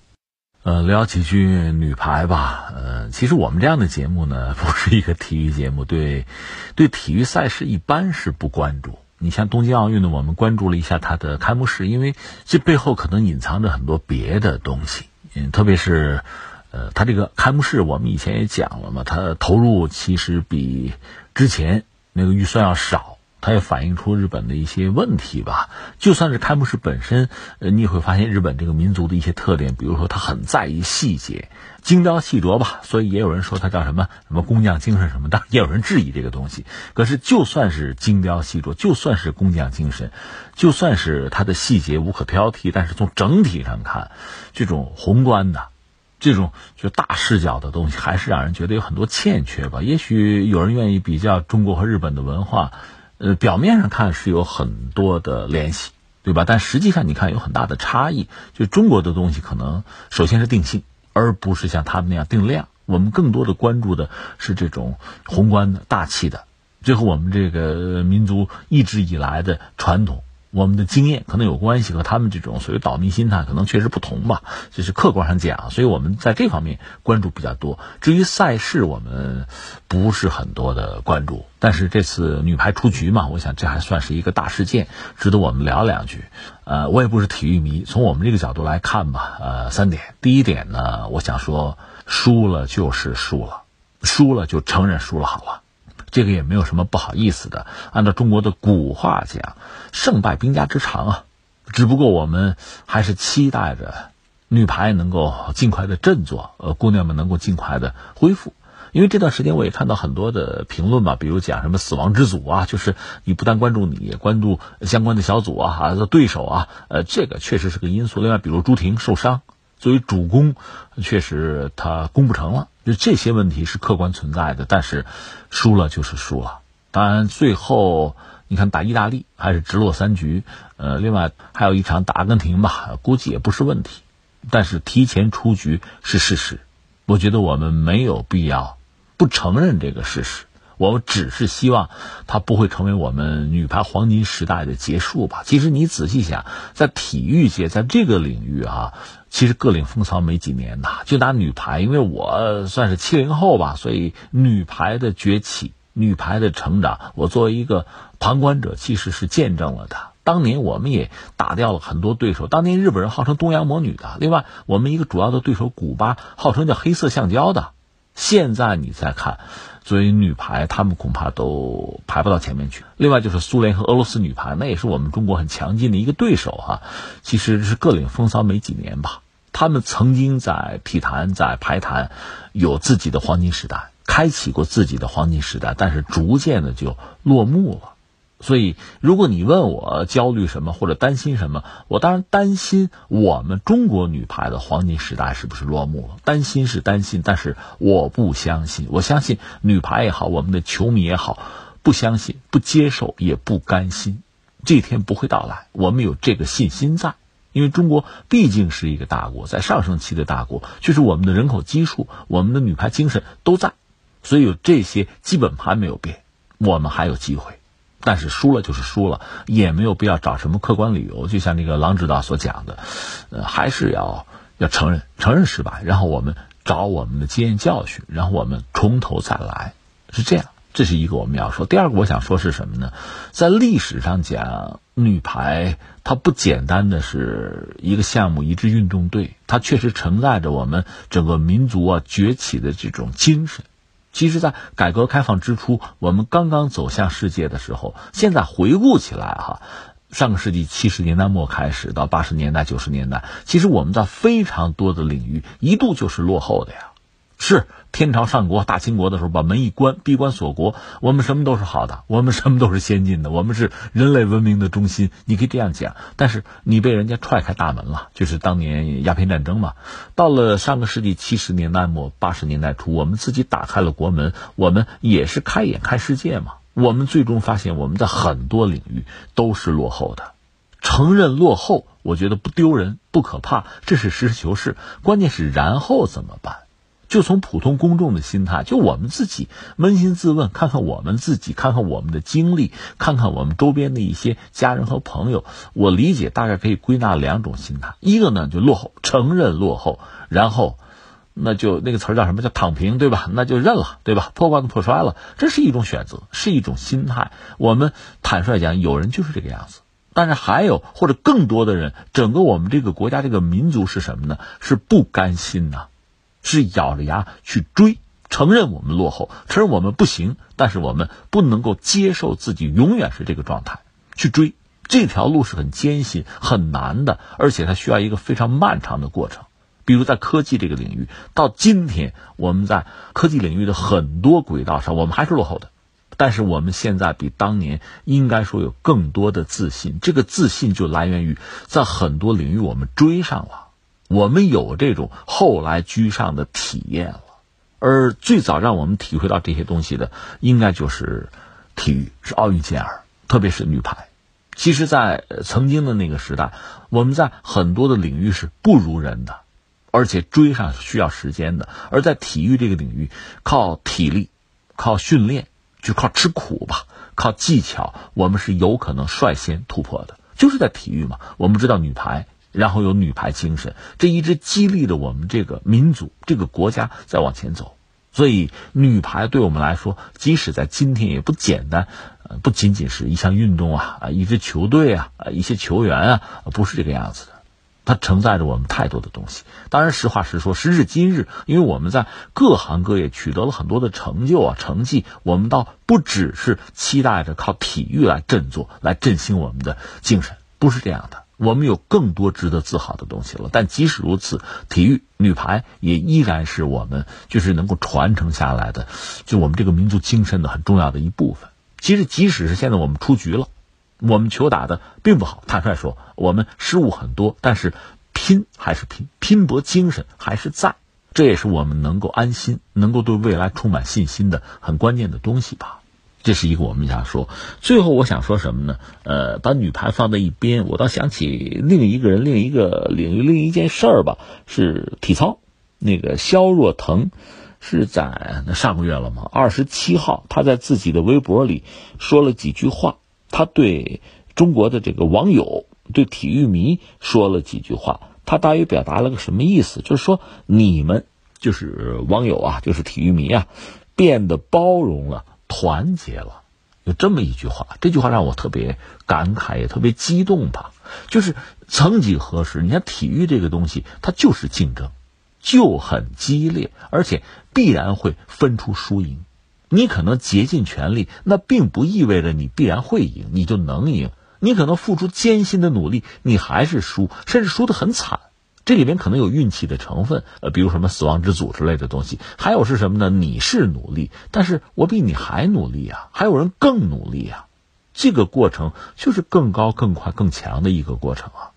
Speaker 2: 呃，聊几句女排吧。呃，其实我们这样的节目呢，不是一个体育节目，对，对体育赛事一般是不关注。你像东京奥运呢，我们关注了一下它的开幕式，因为这背后可能隐藏着很多别的东西。嗯，特别是，呃，它这个开幕式，我们以前也讲了嘛，它投入其实比之前那个预算要少，它也反映出日本的一些问题吧。就算是开幕式本身，呃，你也会发现日本这个民族的一些特点，比如说他很在意细节。精雕细琢吧，所以也有人说它叫什么什么工匠精神什么的，也有人质疑这个东西。可是就算是精雕细琢，就算是工匠精神，就算是它的细节无可挑剔，但是从整体上看，这种宏观的、这种就大视角的东西，还是让人觉得有很多欠缺吧。也许有人愿意比较中国和日本的文化，呃，表面上看是有很多的联系，对吧？但实际上你看有很大的差异。就中国的东西，可能首先是定性。而不是像他们那样定量，我们更多的关注的是这种宏观的大气的，最后我们这个民族一直以来的传统、我们的经验可能有关系，和他们这种所谓岛民心态可能确实不同吧，这是客观上讲，所以我们在这方面关注比较多。至于赛事，我们不是很多的关注，但是这次女排出局嘛，我想这还算是一个大事件，值得我们聊两句。呃，我也不是体育迷，从我们这个角度来看吧，呃，三点。第一点呢，我想说，输了就是输了，输了就承认输了好了，这个也没有什么不好意思的。按照中国的古话讲，胜败兵家之常啊。只不过我们还是期待着女排能够尽快的振作，呃，姑娘们能够尽快的恢复。因为这段时间我也看到很多的评论吧，比如讲什么死亡之组啊，就是你不但关注你，也关注相关的小组啊，哈，对手啊，呃，这个确实是个因素。另外，比如朱婷受伤，作为主攻，确实她攻不成了，就这些问题是客观存在的。但是，输了就是输了。当然，最后你看打意大利还是直落三局，呃，另外还有一场打阿根廷吧，估计也不是问题。但是提前出局是事实，我觉得我们没有必要。不承认这个事实，我们只是希望它不会成为我们女排黄金时代的结束吧。其实你仔细想，在体育界，在这个领域啊，其实各领风骚没几年呐。就拿女排，因为我算是七零后吧，所以女排的崛起、女排的成长，我作为一个旁观者，其实是见证了的。当年我们也打掉了很多对手，当年日本人号称东洋魔女的，另外我们一个主要的对手古巴，号称叫黑色橡胶的。现在你再看，作为女排，她们恐怕都排不到前面去。另外就是苏联和俄罗斯女排，那也是我们中国很强劲的一个对手哈。其实是各领风骚没几年吧。他们曾经在体坛、在排坛有自己的黄金时代，开启过自己的黄金时代，但是逐渐的就落幕了。所以，如果你问我焦虑什么或者担心什么，我当然担心我们中国女排的黄金时代是不是落幕了。担心是担心，但是我不相信。我相信女排也好，我们的球迷也好，不相信、不接受、也不甘心，这天不会到来。我们有这个信心在，因为中国毕竟是一个大国，在上升期的大国，就是我们的人口基数、我们的女排精神都在，所以有这些基本盘没有变，我们还有机会。但是输了就是输了，也没有必要找什么客观理由。就像那个郎指导所讲的，呃，还是要要承认承认失败，然后我们找我们的经验教训，然后我们从头再来，是这样。这是一个我们要说。第二个我想说是什么呢？在历史上讲，女排它不简单的是一个项目，一支运动队，它确实承载着我们整个民族啊崛起的这种精神。其实，在改革开放之初，我们刚刚走向世界的时候，现在回顾起来，哈，上个世纪七十年代末开始到八十年代、九十年代，其实我们在非常多的领域一度就是落后的呀，是。天朝上国、大清国的时候，把门一关，闭关锁国，我们什么都是好的，我们什么都是先进的，我们是人类文明的中心。你可以这样讲，但是你被人家踹开大门了，就是当年鸦片战争嘛。到了上个世纪七十年代末、八十年代初，我们自己打开了国门，我们也是开眼看世界嘛。我们最终发现我们在很多领域都是落后的。承认落后，我觉得不丢人，不可怕，这是实事求是。关键是然后怎么办？就从普通公众的心态，就我们自己扪心自问，看看我们自己，看看我们的经历，看看我们周边的一些家人和朋友。我理解大概可以归纳两种心态：一个呢就落后，承认落后，然后那就那个词儿叫什么叫躺平，对吧？那就认了，对吧？破罐子破摔了，这是一种选择，是一种心态。我们坦率讲，有人就是这个样子。但是还有或者更多的人，整个我们这个国家这个民族是什么呢？是不甘心呐。是咬着牙去追，承认我们落后，承认我们不行，但是我们不能够接受自己永远是这个状态，去追这条路是很艰辛、很难的，而且它需要一个非常漫长的过程。比如在科技这个领域，到今天我们在科技领域的很多轨道上，我们还是落后的，但是我们现在比当年应该说有更多的自信，这个自信就来源于在很多领域我们追上了。我们有这种后来居上的体验了，而最早让我们体会到这些东西的，应该就是体育，是奥运健儿，特别是女排。其实，在曾经的那个时代，我们在很多的领域是不如人的，而且追上需要时间的。而在体育这个领域，靠体力、靠训练，就靠吃苦吧，靠技巧，我们是有可能率先突破的。就是在体育嘛，我们知道女排。然后有女排精神，这一直激励着我们这个民族、这个国家在往前走。所以，女排对我们来说，即使在今天也不简单，呃，不仅仅是一项运动啊，啊，一支球队啊，啊，一些球员啊，不是这个样子的。它承载着我们太多的东西。当然，实话实说，时至今日，因为我们在各行各业取得了很多的成就啊、成绩，我们倒不只是期待着靠体育来振作、来振兴我们的精神，不是这样的。我们有更多值得自豪的东西了，但即使如此，体育女排也依然是我们就是能够传承下来的，就我们这个民族精神的很重要的一部分。其实，即使是现在我们出局了，我们球打的并不好，坦率说，我们失误很多，但是拼还是拼，拼搏精神还是在，这也是我们能够安心、能够对未来充满信心的很关键的东西吧。这是一个我们想说，最后我想说什么呢？呃，把女排放在一边，我倒想起另一个人、另一个领域、另一件事儿吧，是体操。那个肖若腾是在那上个月了吗？二十七号，他在自己的微博里说了几句话，他对中国的这个网友、对体育迷说了几句话，他大约表达了个什么意思？就是说，你们就是网友啊，就是体育迷啊，变得包容了。团结了，有这么一句话，这句话让我特别感慨，也特别激动吧。就是曾几何时，你看体育这个东西，它就是竞争，就很激烈，而且必然会分出输赢。你可能竭尽全力，那并不意味着你必然会赢，你就能赢。你可能付出艰辛的努力，你还是输，甚至输得很惨。这里边可能有运气的成分，呃，比如什么死亡之组之类的东西。还有是什么呢？你是努力，但是我比你还努力啊，还有人更努力啊。这个过程就是更高、更快、更强的一个过程啊。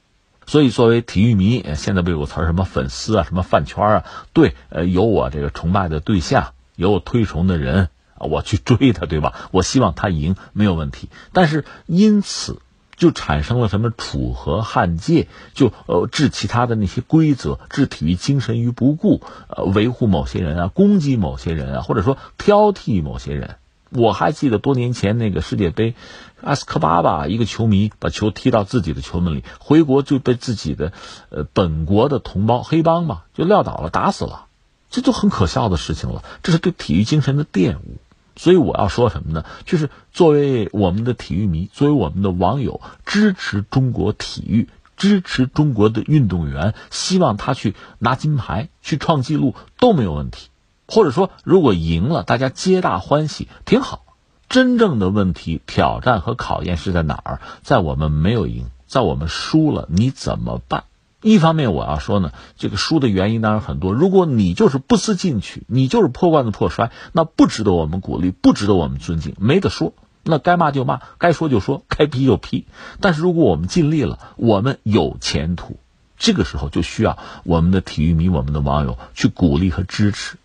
Speaker 2: 所以，作为体育迷，现在不有个词儿什么粉丝啊，什么饭圈啊？对，呃，有我这个崇拜的对象，有我推崇的人，我去追他，对吧？我希望他赢，没有问题。但是因此。就产生了什么楚河汉界，就呃置其他的那些规则，置体育精神于不顾，呃维护某些人啊，攻击某些人啊，或者说挑剔某些人。我还记得多年前那个世界杯，阿斯科巴吧，一个球迷把球踢到自己的球门里，回国就被自己的呃本国的同胞黑帮嘛就撂倒了，打死了，这就很可笑的事情了。这是对体育精神的玷污。所以我要说什么呢？就是作为我们的体育迷，作为我们的网友，支持中国体育，支持中国的运动员，希望他去拿金牌、去创纪录都没有问题。或者说，如果赢了，大家皆大欢喜，挺好。真正的问题、挑战和考验是在哪儿？在我们没有赢，在我们输了，你怎么办？一方面我要说呢，这个输的原因当然很多。如果你就是不思进取，你就是破罐子破摔，那不值得我们鼓励，不值得我们尊敬，没得说。那该骂就骂，该说就说，该批就批。但是如果我们尽力了，我们有前途，这个时候就需要我们的体育迷、我们的网友去鼓励和支持。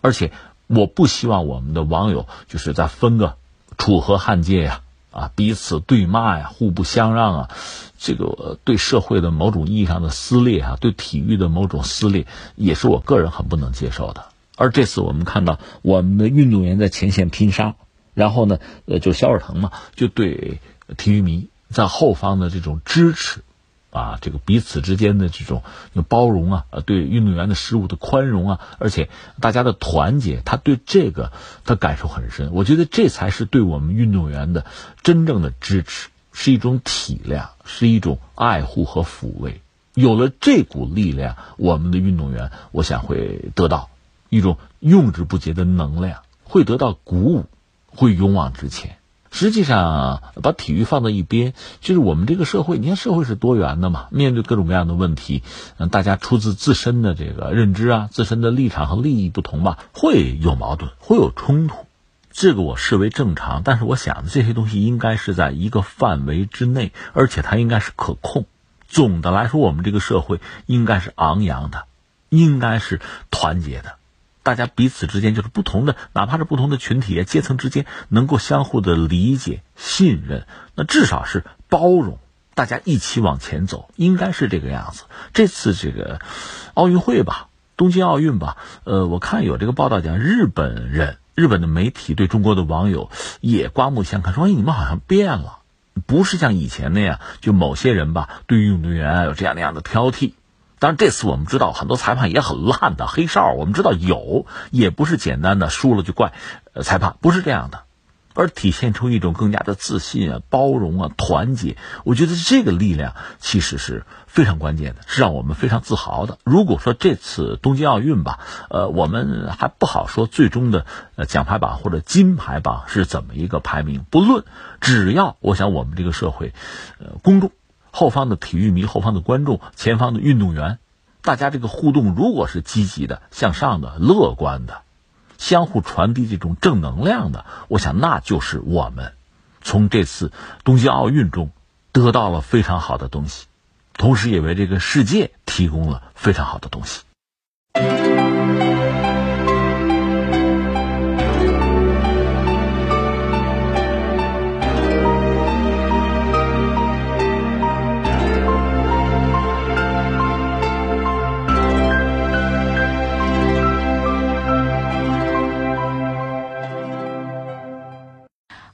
Speaker 2: 而且，我不希望我们的网友就是在分个楚河汉界呀，啊，彼此对骂呀，互不相让啊，这个对社会的某种意义上的撕裂啊，对体育的某种撕裂，也是我个人很不能接受的。而这次我们看到我们的运动员在前线拼杀，然后呢，呃，就肖尔腾嘛，就对体育迷在后方的这种支持。啊，这个彼此之间的这种包容啊，对运动员的失误的宽容啊，而且大家的团结，他对这个他感受很深。我觉得这才是对我们运动员的真正的支持，是一种体谅，是一种爱护和抚慰。有了这股力量，我们的运动员，我想会得到一种用之不竭的能量，会得到鼓舞，会勇往直前。实际上，把体育放在一边，就是我们这个社会。你看，社会是多元的嘛，面对各种各样的问题，嗯，大家出自自身的这个认知啊，自身的立场和利益不同吧，会有矛盾，会有冲突，这个我视为正常。但是，我想这些东西应该是在一个范围之内，而且它应该是可控。总的来说，我们这个社会应该是昂扬的，应该是团结的。大家彼此之间就是不同的，哪怕是不同的群体、阶层之间，能够相互的理解、信任，那至少是包容，大家一起往前走，应该是这个样子。这次这个奥运会吧，东京奥运吧，呃，我看有这个报道讲，日本人、日本的媒体对中国的网友也刮目相看，说：“哎，你们好像变了，不是像以前那样，就某些人吧，对运动员有这样那样的挑剔。”当然，这次我们知道很多裁判也很烂的黑哨，我们知道有，也不是简单的输了就怪裁判，不是这样的，而体现出一种更加的自信啊、包容啊、团结。我觉得这个力量其实是非常关键的，是让我们非常自豪的。如果说这次东京奥运吧，呃，我们还不好说最终的奖牌榜或者金牌榜是怎么一个排名，不论，只要我想我们这个社会，呃，公众。后方的体育迷、后方的观众、前方的运动员，大家这个互动如果是积极的、向上的、乐观的，相互传递这种正能量的，我想那就是我们从这次东京奥运中得到了非常好的东西，同时也为这个世界提供了非常好的东西。